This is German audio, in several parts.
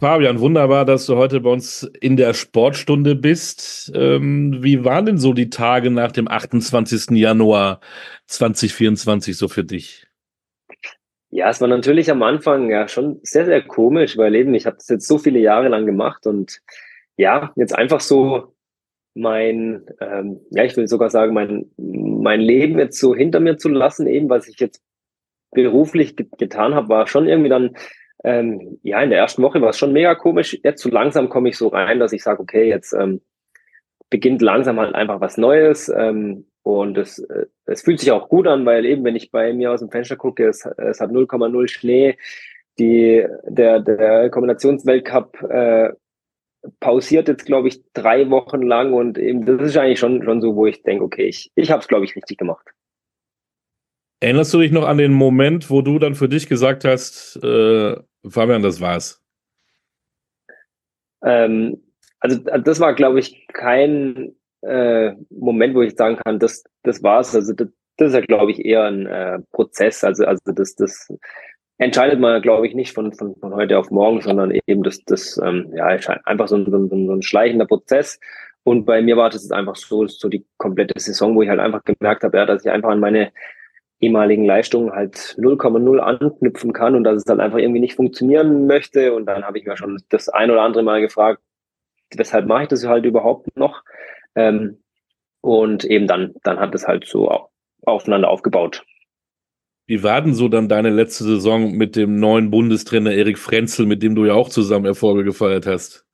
Fabian, wunderbar, dass du heute bei uns in der Sportstunde bist. Ähm, wie waren denn so die Tage nach dem 28. Januar 2024 so für dich? Ja, es war natürlich am Anfang ja schon sehr, sehr komisch, weil eben ich habe das jetzt so viele Jahre lang gemacht und ja, jetzt einfach so mein, ähm, ja, ich will sogar sagen, mein, mein Leben jetzt so hinter mir zu lassen, eben was ich jetzt beruflich get getan habe, war schon irgendwie dann ähm, ja, in der ersten Woche war es schon mega komisch. Jetzt so langsam komme ich so rein, dass ich sage, okay, jetzt ähm, beginnt langsam halt einfach was Neues. Ähm, und es, äh, es fühlt sich auch gut an, weil eben, wenn ich bei mir aus dem Fenster gucke, es, es hat 0,0 Schnee. Die, der, der Kombinationsweltcup äh, pausiert jetzt, glaube ich, drei Wochen lang und eben das ist eigentlich schon, schon so, wo ich denke, okay, ich, ich habe es, glaube ich, richtig gemacht. Erinnerst du dich noch an den Moment, wo du dann für dich gesagt hast, äh, Fabian, das war's? Ähm, also das war, glaube ich, kein äh, Moment, wo ich sagen kann, das, das war's. Also das, das ist ja, glaube ich, eher ein äh, Prozess. Also, also das, das entscheidet man, glaube ich, nicht von, von, von heute auf morgen, sondern eben das, das ähm, ja, einfach so ein, so, ein, so ein schleichender Prozess. Und bei mir war das einfach so, so die komplette Saison, wo ich halt einfach gemerkt habe, ja, dass ich einfach an meine ehemaligen Leistungen halt 0,0 anknüpfen kann und dass es dann einfach irgendwie nicht funktionieren möchte. Und dann habe ich mir schon das ein oder andere Mal gefragt, weshalb mache ich das halt überhaupt noch? Ähm, und eben dann, dann hat es halt so aufeinander aufgebaut. Wie war denn so dann deine letzte Saison mit dem neuen Bundestrainer Erik Frenzel, mit dem du ja auch zusammen Erfolge gefeiert hast?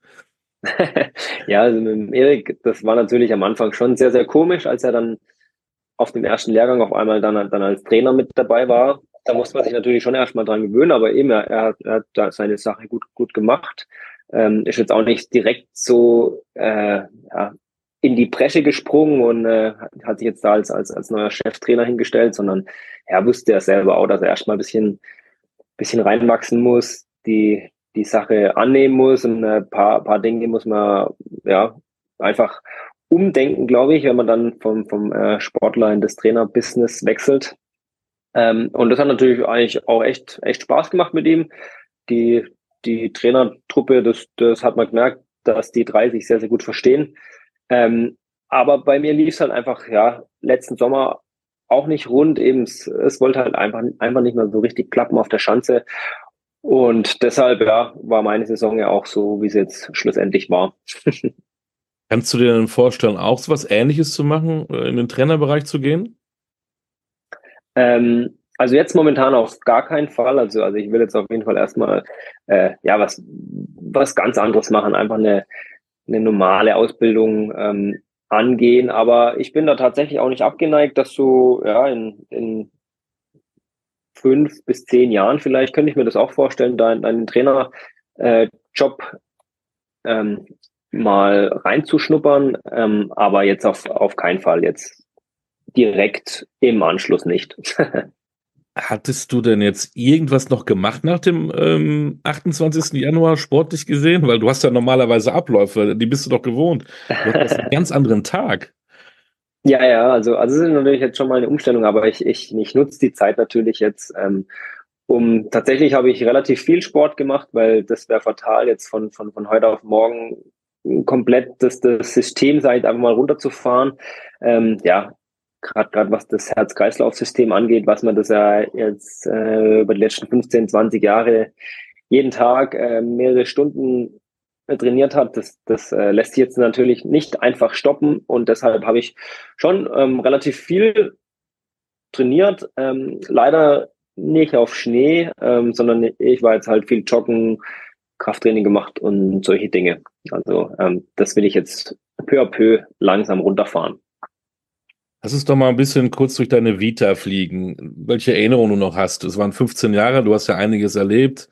ja, also mit Erik, das war natürlich am Anfang schon sehr, sehr komisch, als er dann auf dem ersten Lehrgang auf einmal dann, dann als Trainer mit dabei war. Da musste man sich natürlich schon erstmal dran gewöhnen, aber eben, er, er, er hat da seine Sache gut, gut gemacht. Ähm, ist jetzt auch nicht direkt so äh, ja, in die Bresche gesprungen und äh, hat sich jetzt da als, als, als neuer Cheftrainer hingestellt, sondern er wusste ja selber auch, dass er erstmal ein bisschen, bisschen reinwachsen muss, die, die Sache annehmen muss und ein paar, paar Dinge muss man ja einfach umdenken, glaube ich, wenn man dann vom, vom äh, Sportler in das Trainerbusiness wechselt. Ähm, und das hat natürlich eigentlich auch echt, echt Spaß gemacht mit ihm. Die, die Trainertruppe, das, das hat man gemerkt, dass die drei sich sehr, sehr gut verstehen. Ähm, aber bei mir lief es halt einfach, ja, letzten Sommer auch nicht rund. Eben, es, es wollte halt einfach, einfach nicht mehr so richtig klappen auf der Schanze. Und deshalb, ja, war meine Saison ja auch so, wie es jetzt schlussendlich war. Kannst du dir denn vorstellen, auch so was Ähnliches zu machen, äh, in den Trainerbereich zu gehen? Ähm, also jetzt momentan auf gar keinen Fall. Also, also ich will jetzt auf jeden Fall erstmal äh, ja was, was ganz anderes machen, einfach eine, eine normale Ausbildung ähm, angehen. Aber ich bin da tatsächlich auch nicht abgeneigt, dass so ja in, in fünf bis zehn Jahren vielleicht könnte ich mir das auch vorstellen, da in einen Trainerjob äh, ähm, mal reinzuschnuppern, ähm, aber jetzt auf, auf keinen Fall jetzt direkt im Anschluss nicht. Hattest du denn jetzt irgendwas noch gemacht nach dem ähm, 28. Januar sportlich gesehen? Weil du hast ja normalerweise Abläufe, die bist du doch gewohnt. Du hast einen ganz anderen Tag. Ja, ja, also, also es ist natürlich jetzt schon mal eine Umstellung, aber ich, ich, ich nutze die Zeit natürlich jetzt, ähm, um tatsächlich habe ich relativ viel Sport gemacht, weil das wäre fatal, jetzt von, von, von heute auf morgen komplett das, das System seit einfach mal runterzufahren. Ähm, ja, gerade gerade was das Herz-Kreislauf-System angeht, was man das ja jetzt äh, über die letzten 15, 20 Jahre jeden Tag äh, mehrere Stunden trainiert hat, das, das äh, lässt sich jetzt natürlich nicht einfach stoppen und deshalb habe ich schon ähm, relativ viel trainiert. Ähm, leider nicht auf Schnee, ähm, sondern ich war jetzt halt viel joggen, Krafttraining gemacht und solche Dinge. Also ähm, das will ich jetzt peu à peu langsam runterfahren. Lass uns doch mal ein bisschen kurz durch deine Vita fliegen. Welche Erinnerungen du noch hast? Es waren 15 Jahre, du hast ja einiges erlebt.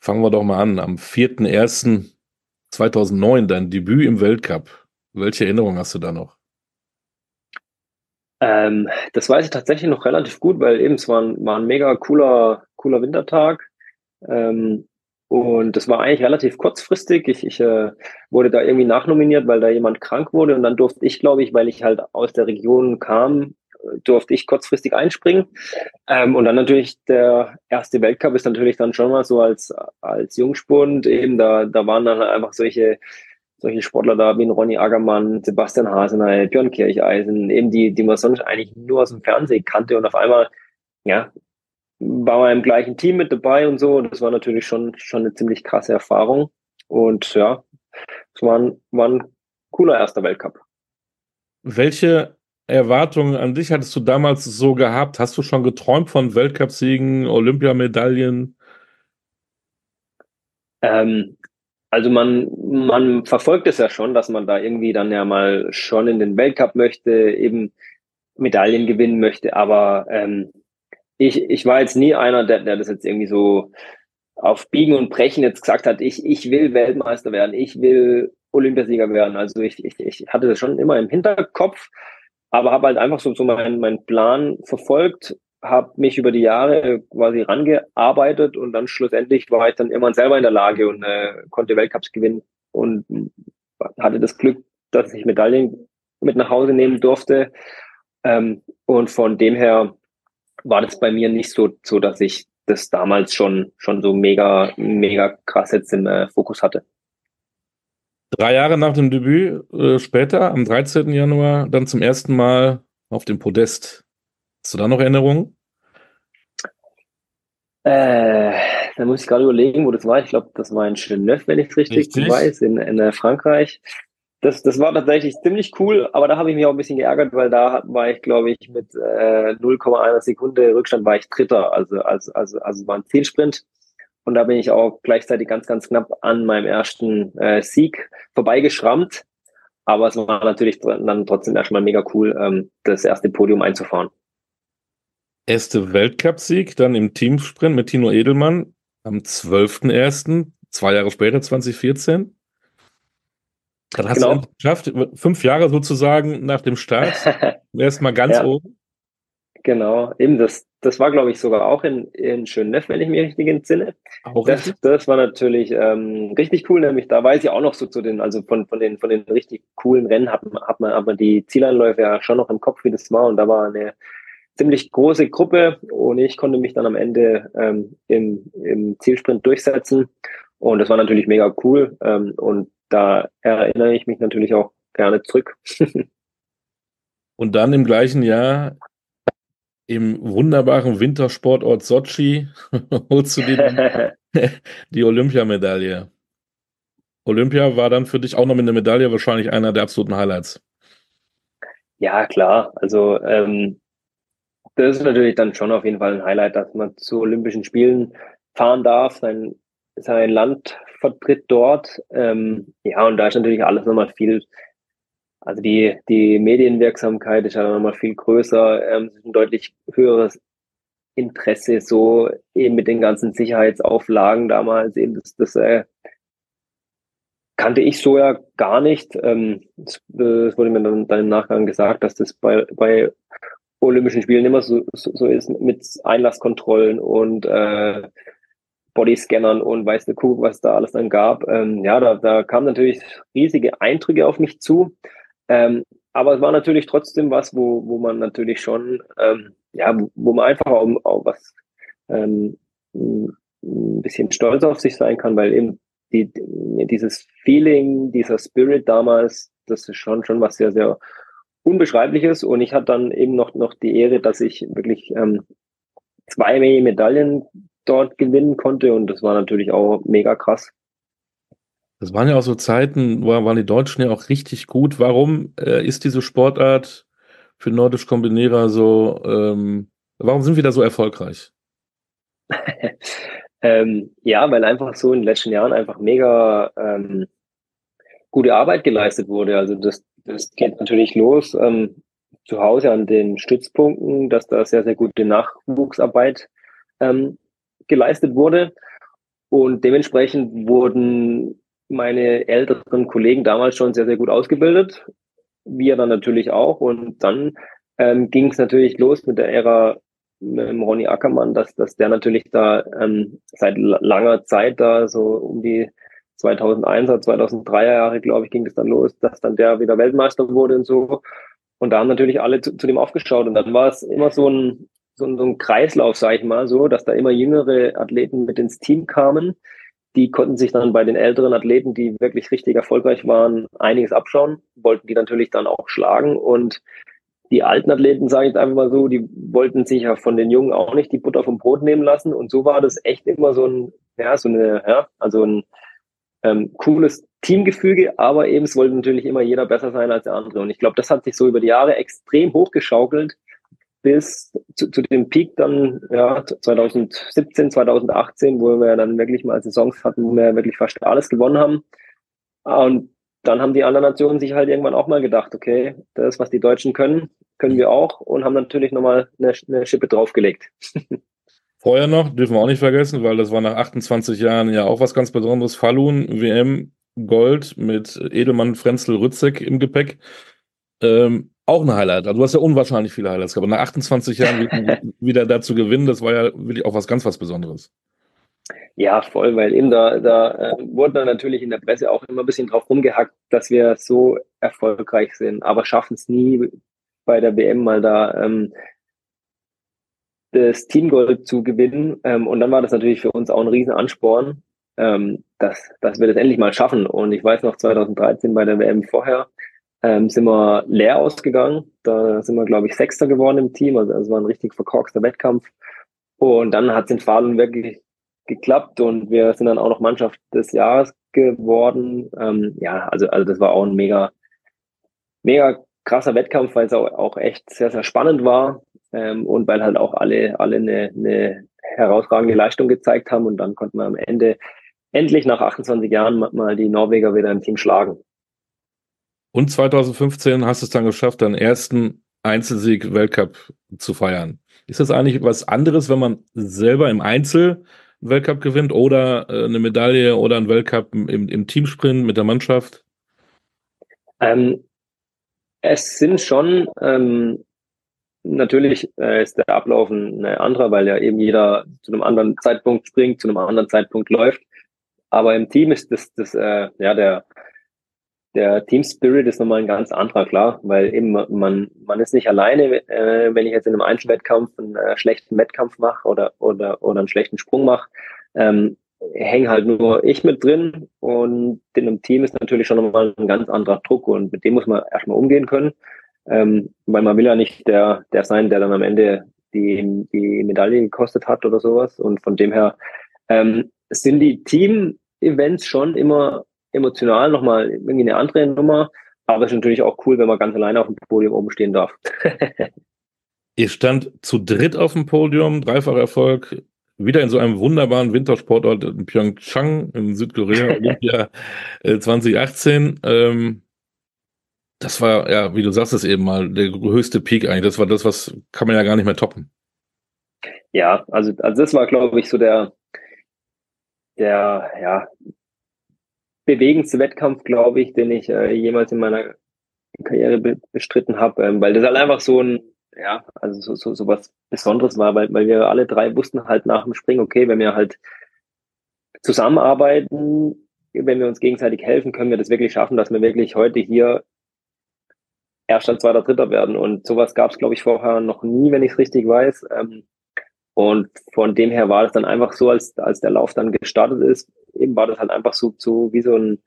Fangen wir doch mal an. Am 4.1.2009, dein Debüt im Weltcup. Welche Erinnerungen hast du da noch? Ähm, das weiß ich tatsächlich noch relativ gut, weil eben es war ein, war ein mega cooler, cooler Wintertag. Ähm, und das war eigentlich relativ kurzfristig. Ich, ich äh, wurde da irgendwie nachnominiert, weil da jemand krank wurde. Und dann durfte ich, glaube ich, weil ich halt aus der Region kam, durfte ich kurzfristig einspringen. Ähm, und dann natürlich der erste Weltcup ist natürlich dann schon mal so als, als Jungspund eben, da, da waren dann einfach solche, solche Sportler da wie Ronny Ackermann, Sebastian Hasenay, Björn Kircheisen, eben die, die man sonst eigentlich nur aus dem Fernsehen kannte und auf einmal, ja, war man im gleichen Team mit dabei und so. Das war natürlich schon, schon eine ziemlich krasse Erfahrung. Und ja, es war ein, war ein cooler erster Weltcup. Welche Erwartungen an dich hattest du damals so gehabt? Hast du schon geträumt von Weltcupsiegen, Olympiamedaillen? Ähm, also man, man verfolgt es ja schon, dass man da irgendwie dann ja mal schon in den Weltcup möchte, eben Medaillen gewinnen möchte. Aber ähm, ich, ich war jetzt nie einer, der, der das jetzt irgendwie so auf Biegen und Brechen jetzt gesagt hat, ich, ich will Weltmeister werden, ich will Olympiasieger werden. Also ich, ich, ich hatte das schon immer im Hinterkopf, aber habe halt einfach so, so meinen mein Plan verfolgt, habe mich über die Jahre quasi rangearbeitet und dann schlussendlich war ich dann immer selber in der Lage und äh, konnte Weltcups gewinnen und hatte das Glück, dass ich Medaillen mit nach Hause nehmen durfte. Ähm, und von dem her war das bei mir nicht so, so dass ich das damals schon, schon so mega, mega krass jetzt im äh, Fokus hatte. Drei Jahre nach dem Debüt, äh, später, am 13. Januar, dann zum ersten Mal auf dem Podest. Hast du da noch Erinnerungen? Äh, da muss ich gerade überlegen, wo das war. Ich glaube, das war in Genève, wenn ich es richtig, richtig, weiß, in, in äh, Frankreich. Das, das war tatsächlich ziemlich cool, aber da habe ich mich auch ein bisschen geärgert, weil da war ich, glaube ich, mit äh, 0,1 Sekunde Rückstand war ich Dritter, also also also also war ein Zielsprint. Und da bin ich auch gleichzeitig ganz, ganz knapp an meinem ersten äh, Sieg vorbeigeschrammt. Aber es war natürlich dann trotzdem erstmal mega cool, ähm, das erste Podium einzufahren. Erste Weltcupsieg, dann im Teamsprint mit Tino Edelmann am 12.01., zwei Jahre später, 2014. Dann hast genau. du es geschafft, fünf Jahre sozusagen nach dem Start, erstmal ganz ja. oben. Genau, eben das, das war, glaube ich, sogar auch in, in Schöneff, wenn ich mich richtig entsinne. Auch das, richtig? das war natürlich ähm, richtig cool, nämlich da weiß ich auch noch so zu den, also von, von den von den richtig coolen Rennen hat, hat man aber die Zieleinläufe ja schon noch im Kopf, wie das war. Und da war eine ziemlich große Gruppe und ich konnte mich dann am Ende ähm, im, im Zielsprint durchsetzen. Und das war natürlich mega cool. Ähm, und da erinnere ich mich natürlich auch gerne zurück. und dann im gleichen Jahr im wunderbaren Wintersportort Sochi holst du dir die Olympiamedaille. Olympia war dann für dich auch noch mit einer Medaille wahrscheinlich einer der absoluten Highlights. Ja, klar. Also ähm, das ist natürlich dann schon auf jeden Fall ein Highlight, dass man zu Olympischen Spielen fahren darf, sein, sein Land vertritt dort. Ähm, ja, und da ist natürlich alles nochmal viel also die, die Medienwirksamkeit ist ja nochmal viel größer, ähm, ein deutlich höheres Interesse, so eben mit den ganzen Sicherheitsauflagen damals, eben das, das äh, kannte ich so ja gar nicht. Ähm, das wurde mir dann, dann im Nachgang gesagt, dass das bei, bei Olympischen Spielen immer so, so, so ist mit Einlasskontrollen und äh, Bodyscannern und weiß der Kuh, was da alles dann gab. Ähm, ja, da, da kamen natürlich riesige Eindrücke auf mich zu. Ähm, aber es war natürlich trotzdem was, wo, wo man natürlich schon, ähm, ja, wo man einfach auch, auch was ähm, ein bisschen stolz auf sich sein kann, weil eben die, dieses Feeling, dieser Spirit damals, das ist schon schon was sehr, sehr Unbeschreibliches. Und ich hatte dann eben noch, noch die Ehre, dass ich wirklich ähm, zwei Medaillen dort gewinnen konnte. Und das war natürlich auch mega krass. Das waren ja auch so Zeiten, wo waren die Deutschen ja auch richtig gut. Warum äh, ist diese Sportart für nordisch Kombinierer so, ähm, warum sind wir da so erfolgreich? ähm, ja, weil einfach so in den letzten Jahren einfach mega ähm, gute Arbeit geleistet wurde. Also das, das geht natürlich los ähm, zu Hause an den Stützpunkten, dass da sehr, sehr gute Nachwuchsarbeit ähm, geleistet wurde. Und dementsprechend wurden meine älteren Kollegen damals schon sehr, sehr gut ausgebildet. Wir dann natürlich auch. Und dann ähm, ging es natürlich los mit der Ära mit Ronny Ackermann, dass, dass der natürlich da ähm, seit langer Zeit da so um die 2001er, 2003er Jahre, glaube ich, ging es dann los, dass dann der wieder Weltmeister wurde und so. und da haben natürlich alle zu, zu dem aufgeschaut. Und dann war es immer so ein, so ein, Kreislauf, sage ich mal, so, dass da immer jüngere Athleten mit ins Team kamen. Die konnten sich dann bei den älteren Athleten, die wirklich richtig erfolgreich waren, einiges abschauen, wollten die natürlich dann auch schlagen. Und die alten Athleten, sage ich einfach mal so, die wollten sich ja von den Jungen auch nicht die Butter vom Brot nehmen lassen. Und so war das echt immer so ein, ja, so eine, ja, also ein ähm, cooles Teamgefüge, aber eben es wollte natürlich immer jeder besser sein als der andere. Und ich glaube, das hat sich so über die Jahre extrem hochgeschaukelt bis zu, zu dem Peak dann ja 2017, 2018, wo wir dann wirklich mal Saisons hatten, wo wir wirklich fast alles gewonnen haben. Und dann haben die anderen Nationen sich halt irgendwann auch mal gedacht, okay, das, was die Deutschen können, können wir auch und haben natürlich nochmal eine, eine Schippe draufgelegt. Vorher noch, dürfen wir auch nicht vergessen, weil das war nach 28 Jahren ja auch was ganz Besonderes. Falun, WM, Gold mit Edelmann, Frenzel, Rützek im Gepäck. Ähm, auch ein Highlight. Also du hast ja unwahrscheinlich viele Highlights gehabt. Aber nach 28 Jahren wieder dazu gewinnen, das war ja wirklich auch was ganz was Besonderes. Ja, voll, weil eben da, da äh, wurde dann natürlich in der Presse auch immer ein bisschen drauf rumgehackt, dass wir so erfolgreich sind, aber schaffen es nie bei der WM mal da ähm, das Teamgold zu gewinnen. Ähm, und dann war das natürlich für uns auch ein Riesenansporn, ähm, dass, dass wir das endlich mal schaffen. Und ich weiß noch, 2013 bei der WM vorher ähm, sind wir leer ausgegangen. Da sind wir, glaube ich, Sechster geworden im Team. Also es war ein richtig verkorkster Wettkampf. Und dann hat es in Falun wirklich geklappt und wir sind dann auch noch Mannschaft des Jahres geworden. Ähm, ja, also, also das war auch ein mega, mega krasser Wettkampf, weil es auch, auch echt sehr, sehr spannend war ähm, und weil halt auch alle, alle eine, eine herausragende Leistung gezeigt haben und dann konnten wir am Ende endlich nach 28 Jahren mal die Norweger wieder im Team schlagen. Und 2015 hast du es dann geschafft, deinen ersten Einzelsieg Weltcup zu feiern. Ist das eigentlich was anderes, wenn man selber im Einzel Weltcup gewinnt oder äh, eine Medaille oder ein Weltcup im, im Teamsprint mit der Mannschaft? Ähm, es sind schon ähm, natürlich äh, ist der Ablauf ein anderer, weil ja eben jeder zu einem anderen Zeitpunkt springt, zu einem anderen Zeitpunkt läuft. Aber im Team ist das, das äh, ja der der Team Spirit ist nochmal ein ganz anderer, klar, weil eben man man ist nicht alleine, äh, wenn ich jetzt in einem Einzelwettkampf einen äh, schlechten Wettkampf mache oder oder oder einen schlechten Sprung mache. Ähm, hänge halt nur ich mit drin und in einem Team ist natürlich schon nochmal ein ganz anderer Druck und mit dem muss man erstmal umgehen können, ähm, weil man will ja nicht der, der sein, der dann am Ende die, die Medaille gekostet hat oder sowas und von dem her ähm, sind die Team-Events schon immer emotional nochmal irgendwie eine andere Nummer, aber es ist natürlich auch cool, wenn man ganz alleine auf dem Podium oben stehen darf. Ihr stand zu dritt auf dem Podium, dreifacher Erfolg, wieder in so einem wunderbaren Wintersportort in Pyeongchang in Südkorea, Olympia 2018. Äh, ähm, das war, ja, wie du sagst es eben mal, der höchste Peak eigentlich. Das war das, was kann man ja gar nicht mehr toppen. Ja, also, also das war, glaube ich, so der, der, ja, bewegendste Wettkampf, glaube ich, den ich äh, jemals in meiner Karriere be bestritten habe, ähm, weil das halt einfach so ein, ja, also so, so, so was Besonderes war, weil, weil wir alle drei wussten halt nach dem Springen, okay, wenn wir halt zusammenarbeiten, wenn wir uns gegenseitig helfen, können wir das wirklich schaffen, dass wir wirklich heute hier Erster, Zweiter, Dritter werden. Und sowas gab es, glaube ich, vorher noch nie, wenn ich es richtig weiß. Ähm, und von dem her war es dann einfach so, als, als der Lauf dann gestartet ist, eben war das halt einfach so, so wie so ein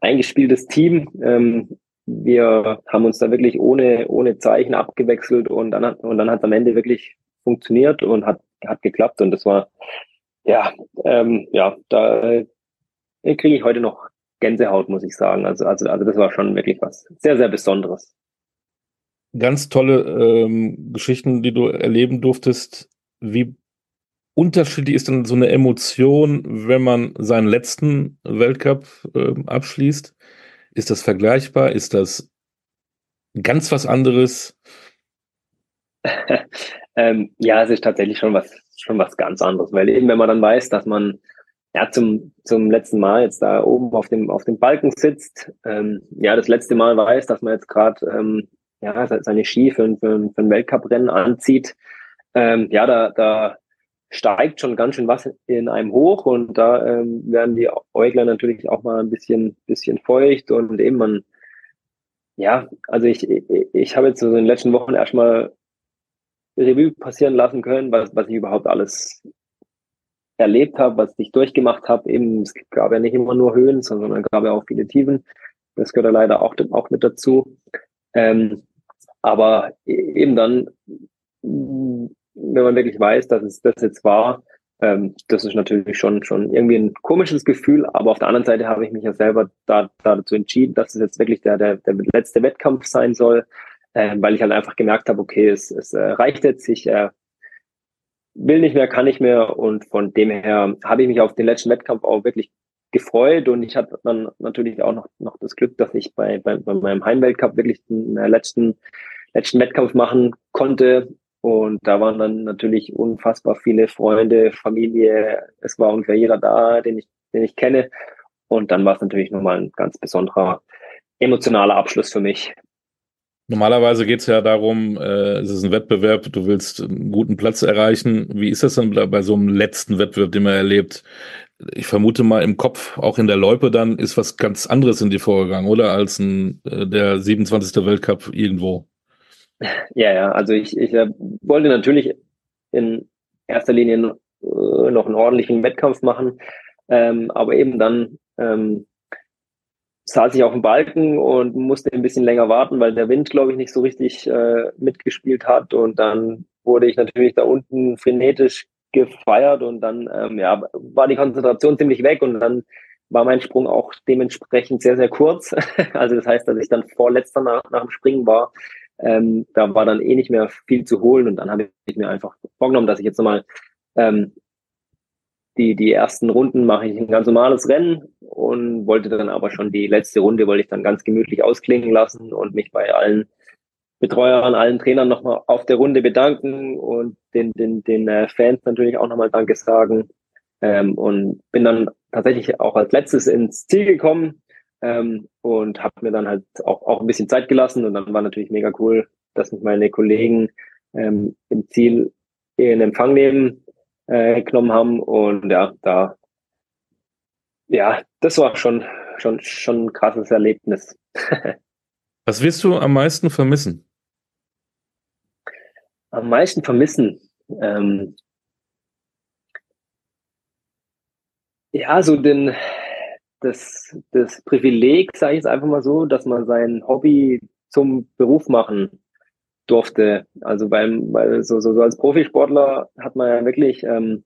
eingespieltes Team. Ähm, wir haben uns da wirklich ohne, ohne Zeichen abgewechselt und dann hat, und dann hat am Ende wirklich funktioniert und hat, hat geklappt und das war, ja, ähm, ja, da äh, kriege ich heute noch Gänsehaut, muss ich sagen. Also, also, also das war schon wirklich was sehr, sehr Besonderes. Ganz tolle ähm, Geschichten, die du erleben durftest. Wie unterschiedlich ist dann so eine Emotion, wenn man seinen letzten Weltcup äh, abschließt? Ist das vergleichbar? Ist das ganz was anderes? ähm, ja, es ist tatsächlich schon was, schon was ganz anderes, weil eben, wenn man dann weiß, dass man ja zum, zum letzten Mal jetzt da oben auf dem, auf dem Balken sitzt, ähm, ja, das letzte Mal weiß, dass man jetzt gerade ähm, ja, seine Ski für, für, für ein Weltcuprennen anzieht, ähm, ja, da, da steigt schon ganz schön was in einem hoch und da ähm, werden die Äugler natürlich auch mal ein bisschen, bisschen feucht und eben man, Ja, also ich, ich, ich habe jetzt so in den letzten Wochen erstmal Revue passieren lassen können, was, was ich überhaupt alles erlebt habe, was ich durchgemacht habe. Eben, es gab ja nicht immer nur Höhen, sondern gab ja auch viele Tiefen. Das gehört ja leider auch, auch mit dazu. Ähm, aber e-, eben dann, wenn man wirklich weiß, dass es das jetzt war, ähm, das ist natürlich schon, schon irgendwie ein komisches Gefühl. Aber auf der anderen Seite habe ich mich ja selber da, da dazu entschieden, dass es jetzt wirklich der, der, der letzte Wettkampf sein soll, äh, weil ich halt einfach gemerkt habe, okay, es, es äh, reicht jetzt, ich äh, will nicht mehr, kann nicht mehr. Und von dem her habe ich mich auf den letzten Wettkampf auch wirklich gefreut. Und ich hatte dann natürlich auch noch, noch das Glück, dass ich bei, bei, bei meinem Heimweltcup wirklich den letzten, letzten Wettkampf machen konnte und da waren dann natürlich unfassbar viele Freunde, Familie, es war ungefähr jeder da, den ich, den ich kenne und dann war es natürlich nochmal ein ganz besonderer emotionaler Abschluss für mich. Normalerweise geht es ja darum, äh, es ist ein Wettbewerb, du willst einen guten Platz erreichen. Wie ist das denn bei so einem letzten Wettbewerb, den man erlebt? Ich vermute mal im Kopf, auch in der Loipe dann, ist was ganz anderes in dir vorgegangen, oder? Als ein, äh, der 27. Weltcup irgendwo. Ja, ja, also ich, ich äh, wollte natürlich in erster Linie äh, noch einen ordentlichen Wettkampf machen, ähm, aber eben dann ähm, saß ich auf dem Balken und musste ein bisschen länger warten, weil der Wind, glaube ich, nicht so richtig äh, mitgespielt hat. Und dann wurde ich natürlich da unten frenetisch gefeiert und dann ähm, ja, war die Konzentration ziemlich weg und dann war mein Sprung auch dementsprechend sehr, sehr kurz. also das heißt, dass ich dann vorletzter nach, nach dem Springen war. Ähm, da war dann eh nicht mehr viel zu holen und dann habe ich mir einfach vorgenommen, dass ich jetzt nochmal ähm, die, die ersten Runden mache ich ein ganz normales Rennen und wollte dann aber schon die letzte Runde, wollte ich dann ganz gemütlich ausklingen lassen und mich bei allen Betreuern, allen Trainern nochmal auf der Runde bedanken und den, den, den äh, Fans natürlich auch nochmal Danke sagen. Ähm, und bin dann tatsächlich auch als letztes ins Ziel gekommen ähm, und habe mir dann halt auch, auch ein bisschen Zeit gelassen und dann war natürlich mega cool, dass mich meine Kollegen ähm, im Ziel in Empfang nehmen äh, genommen haben. Und ja, da, ja, das war schon, schon, schon ein krasses Erlebnis. Was wirst du am meisten vermissen? Am meisten vermissen. Ähm, ja, so den, das, das Privileg, sage ich jetzt einfach mal so, dass man sein Hobby zum Beruf machen durfte. Also beim, weil so, so, so als Profisportler hat man ja wirklich ähm,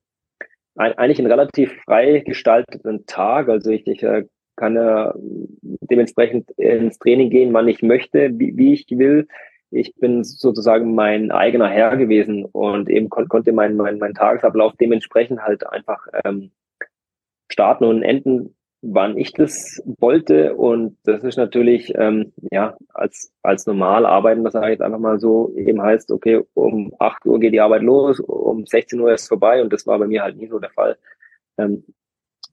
ein, eigentlich einen relativ frei gestalteten Tag. Also ich, ich äh, kann ja dementsprechend ins Training gehen, wann ich möchte, wie, wie ich will. Ich bin sozusagen mein eigener Herr gewesen und eben kon konnte mein, mein, mein Tagesablauf dementsprechend halt einfach ähm, starten und enden, wann ich das wollte. Und das ist natürlich, ähm, ja, als, als normal arbeiten, das sage einfach mal so, eben heißt, okay, um 8 Uhr geht die Arbeit los, um 16 Uhr ist vorbei und das war bei mir halt nie so der Fall. Ähm,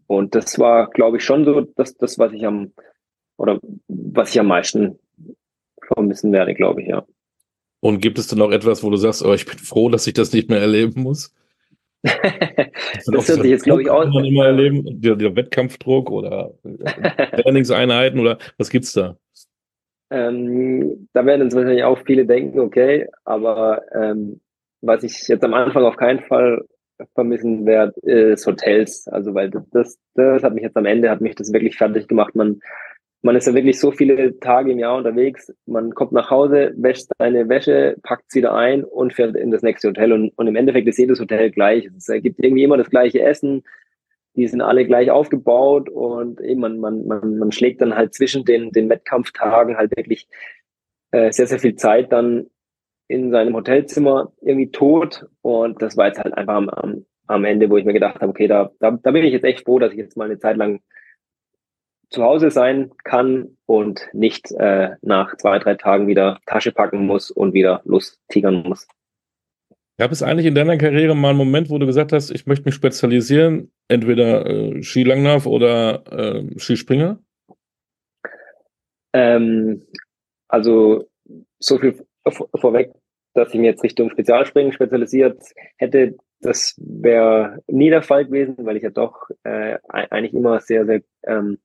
und das war, glaube ich, schon so das, das, was ich am, oder was ich am meisten vermissen werde, glaube ich, ja. Und gibt es denn noch etwas, wo du sagst, oh, ich bin froh, dass ich das nicht mehr erleben muss? Das hört sich jetzt, glaube ich, auch. Man immer erleben, der, der Wettkampfdruck oder Trainingseinheiten oder was gibt's da? Ähm, da werden uns wahrscheinlich auch viele denken, okay, aber ähm, was ich jetzt am Anfang auf keinen Fall vermissen werde, ist Hotels. Also weil das, das hat mich jetzt am Ende, hat mich das wirklich fertig gemacht. Man man ist ja wirklich so viele Tage im Jahr unterwegs. Man kommt nach Hause, wäscht seine Wäsche, packt sie wieder ein und fährt in das nächste Hotel. Und, und im Endeffekt ist jedes Hotel gleich. Es gibt irgendwie immer das gleiche Essen. Die sind alle gleich aufgebaut und eben man, man, man, man schlägt dann halt zwischen den, den Wettkampftagen halt wirklich äh, sehr, sehr viel Zeit dann in seinem Hotelzimmer irgendwie tot. Und das war jetzt halt einfach am, am, Ende, wo ich mir gedacht habe, okay, da, da, da bin ich jetzt echt froh, dass ich jetzt mal eine Zeit lang zu Hause sein kann und nicht äh, nach zwei, drei Tagen wieder Tasche packen muss und wieder lostigern muss. Gab es eigentlich in deiner Karriere mal einen Moment, wo du gesagt hast, ich möchte mich spezialisieren, entweder äh, Skilanglauf oder äh, Skispringer? Ähm, also so viel vorweg, dass ich mir jetzt Richtung Spezialspringen spezialisiert hätte, das wäre nie der Fall gewesen, weil ich ja doch äh, eigentlich immer sehr, sehr ähm,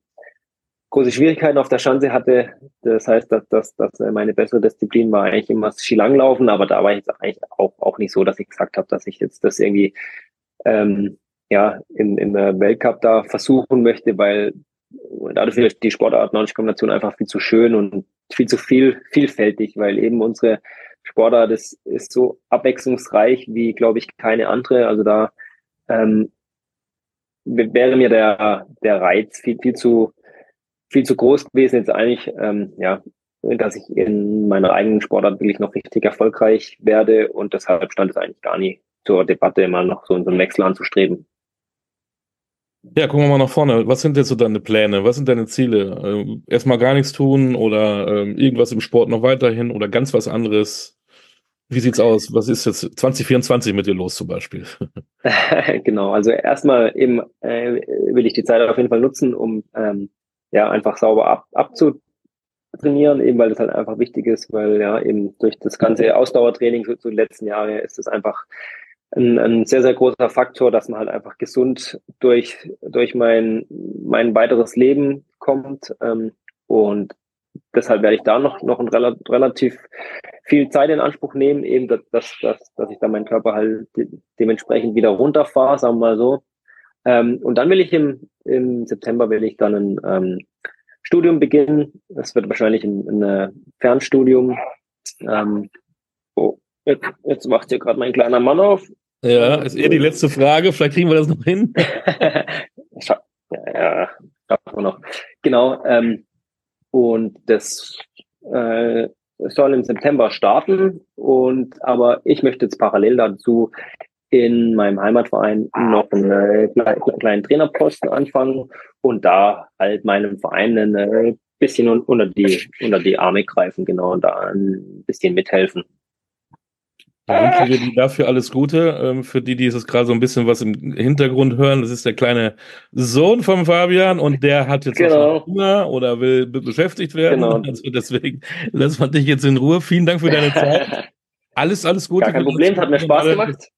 große Schwierigkeiten auf der Schanze hatte. Das heißt, dass, dass, dass meine bessere Disziplin war eigentlich immer Skilanglaufen, aber da war ich jetzt eigentlich auch, auch nicht so, dass ich gesagt habe, dass ich jetzt das irgendwie ähm, ja, in, in der Weltcup da versuchen möchte, weil dadurch wird die Sportart nordische Kombination einfach viel zu schön und viel zu viel, vielfältig, weil eben unsere Sportart ist, ist so abwechslungsreich wie, glaube ich, keine andere. Also da ähm, wäre mir der, der Reiz viel, viel zu, viel zu groß gewesen, jetzt eigentlich, ähm, ja, dass ich in meiner eigenen Sportart wirklich noch richtig erfolgreich werde und deshalb stand es eigentlich gar nie zur Debatte, immer noch so, so einen Wechsel anzustreben. Ja, gucken wir mal nach vorne. Was sind jetzt so deine Pläne? Was sind deine Ziele? Ähm, erstmal gar nichts tun oder ähm, irgendwas im Sport noch weiterhin oder ganz was anderes? Wie sieht's aus? Was ist jetzt 2024 mit dir los zum Beispiel? genau, also erstmal eben äh, will ich die Zeit auf jeden Fall nutzen, um ähm, ja einfach sauber ab, abzutrainieren, eben weil das halt einfach wichtig ist, weil ja eben durch das ganze Ausdauertraining so, so die letzten Jahre ist es einfach ein, ein sehr, sehr großer Faktor, dass man halt einfach gesund durch, durch mein, mein weiteres Leben kommt. Ähm, und deshalb werde ich da noch, noch ein relativ viel Zeit in Anspruch nehmen, eben, dass, dass, dass, ich da meinen Körper halt dementsprechend wieder runterfahre, sagen wir mal so. Ähm, und dann will ich im, im September will ich dann ein ähm, Studium beginnen. Das wird wahrscheinlich ein, ein Fernstudium. Ähm, oh, jetzt, jetzt macht hier gerade mein kleiner Mann auf. Ja, ist eher die letzte Frage. Vielleicht kriegen wir das noch hin. ja, ja, schaffen wir noch. Genau. Ähm, und das äh, soll im September starten. Und aber ich möchte jetzt parallel dazu in meinem Heimatverein noch einen äh, kleinen Trainerposten anfangen und da halt meinem Verein ein äh, bisschen unter die unter die Arme greifen, genau, und da ein bisschen mithelfen. Dann wünschen wir dir dafür alles Gute. Ähm, für die, die es gerade so ein bisschen was im Hintergrund hören, das ist der kleine Sohn von Fabian und der hat jetzt genau. Hunger oder will beschäftigt werden. Genau. Also deswegen lassen wir dich jetzt in Ruhe. Vielen Dank für deine Zeit. Alles, alles Gute. Gar kein Problem, hat mir Spaß gemacht.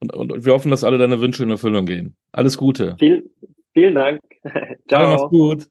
Und, und, und, wir hoffen, dass alle deine Wünsche in Erfüllung gehen. Alles Gute. Viel, vielen Dank. Ciao. Mach's gut.